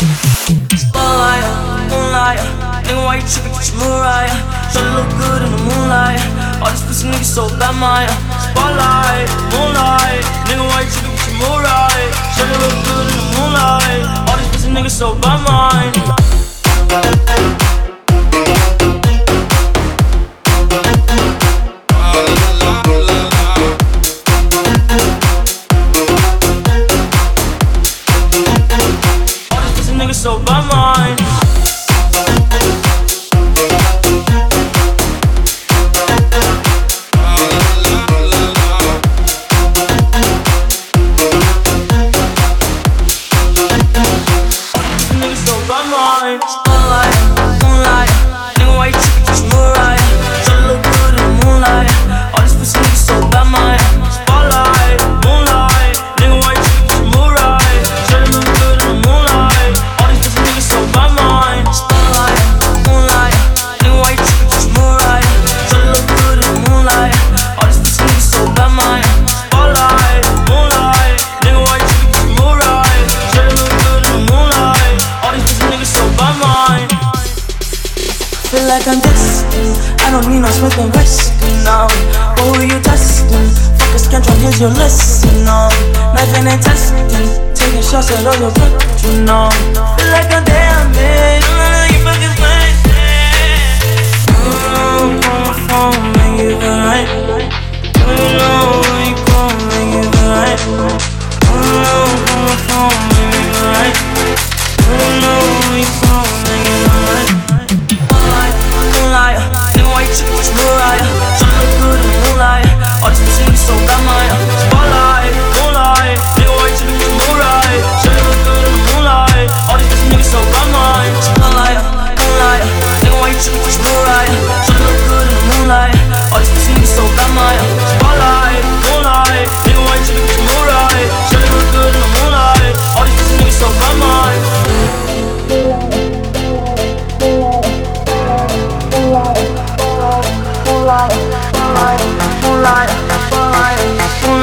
Spotlight, moonlight, nigga, why you your look good in the moonlight. All these pussy niggas so bad, my Spotlight, moonlight, nigga, why you your look good in the moonlight. All these pussy niggas so bad, mine. so by mine. like I'm testing. I don't need no Smith and Wesson. No. What were you testing? Fuck a schedule, here's your lesson. No. Knife and testing. Taking shots at all your friends. You know. Feel like I'm dead. watching was